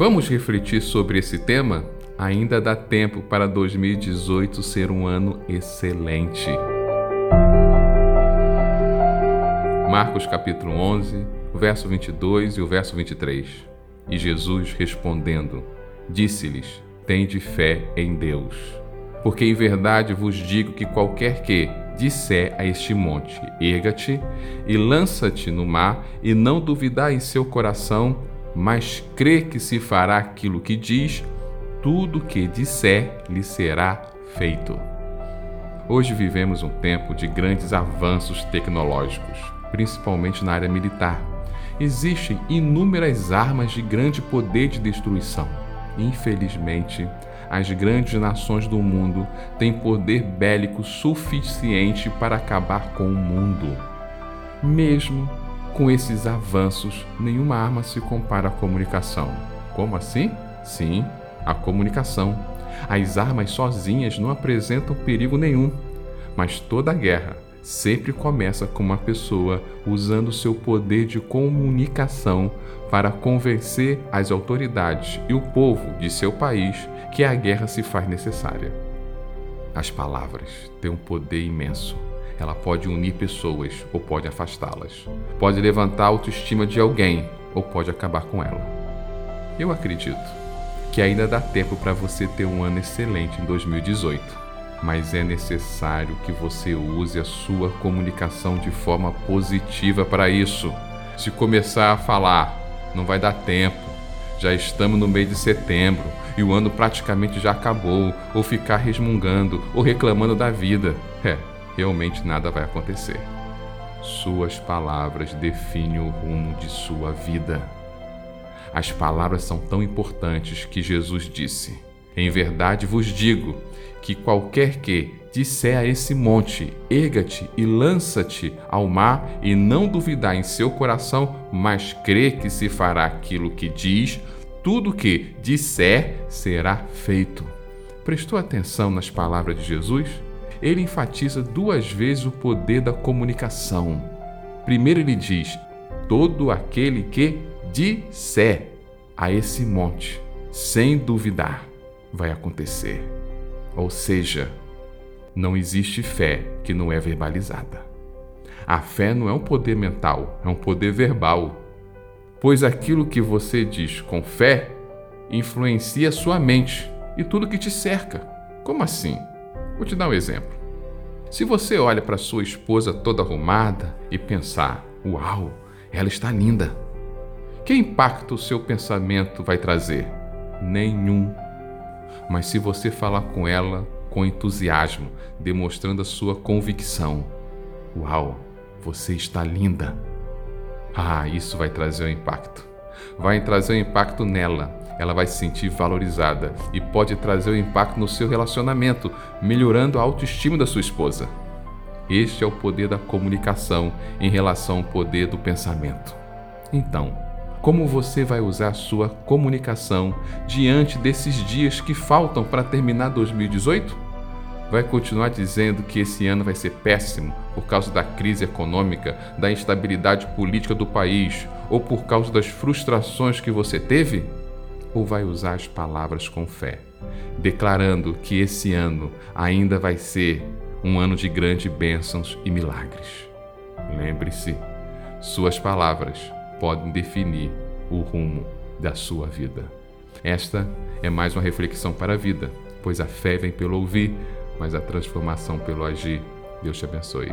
Vamos refletir sobre esse tema? Ainda dá tempo para 2018 ser um ano excelente. Marcos capítulo 11, o verso 22 e o verso 23. E Jesus respondendo, disse-lhes: Tende fé em Deus. Porque em verdade vos digo que qualquer que disser a este monte: Erga-te e lança-te no mar, e não duvidar em seu coração, mas crê que se fará aquilo que diz, tudo que disser lhe será feito. Hoje vivemos um tempo de grandes avanços tecnológicos, principalmente na área militar. Existem inúmeras armas de grande poder de destruição. Infelizmente, as grandes nações do mundo têm poder bélico suficiente para acabar com o mundo. Mesmo com esses avanços, nenhuma arma se compara à comunicação. Como assim? Sim, a comunicação. As armas sozinhas não apresentam perigo nenhum, mas toda guerra sempre começa com uma pessoa usando seu poder de comunicação para convencer as autoridades e o povo de seu país que a guerra se faz necessária. As palavras têm um poder imenso. Ela pode unir pessoas ou pode afastá-las. Pode levantar a autoestima de alguém ou pode acabar com ela. Eu acredito que ainda dá tempo para você ter um ano excelente em 2018, mas é necessário que você use a sua comunicação de forma positiva para isso. Se começar a falar, não vai dar tempo, já estamos no mês de setembro e o ano praticamente já acabou, ou ficar resmungando ou reclamando da vida, é, realmente nada vai acontecer. Suas palavras definem o rumo de sua vida. As palavras são tão importantes que Jesus disse: Em verdade vos digo que qualquer que disser a esse monte: Erga-te e lança-te ao mar, e não duvidar em seu coração, mas crê que se fará aquilo que diz, tudo que disser será feito. Prestou atenção nas palavras de Jesus? Ele enfatiza duas vezes o poder da comunicação. Primeiro, ele diz: Todo aquele que disser a esse monte, sem duvidar, vai acontecer. Ou seja, não existe fé que não é verbalizada. A fé não é um poder mental, é um poder verbal. Pois aquilo que você diz com fé influencia sua mente e tudo que te cerca. Como assim? Vou te dar um exemplo. Se você olha para sua esposa toda arrumada e pensar: "Uau, ela está linda", que impacto o seu pensamento vai trazer? Nenhum. Mas se você falar com ela com entusiasmo, demonstrando a sua convicção: Uau, você está linda! Ah, isso vai trazer um impacto. Vai trazer um impacto nela. Ela vai se sentir valorizada e pode trazer um impacto no seu relacionamento, melhorando a autoestima da sua esposa. Este é o poder da comunicação em relação ao poder do pensamento. Então, como você vai usar sua comunicação diante desses dias que faltam para terminar 2018? Vai continuar dizendo que esse ano vai ser péssimo por causa da crise econômica, da instabilidade política do país ou por causa das frustrações que você teve? Ou vai usar as palavras com fé, declarando que esse ano ainda vai ser um ano de grandes bênçãos e milagres? Lembre-se, suas palavras podem definir o rumo da sua vida. Esta é mais uma reflexão para a vida, pois a fé vem pelo ouvir, mas a transformação pelo agir. Deus te abençoe.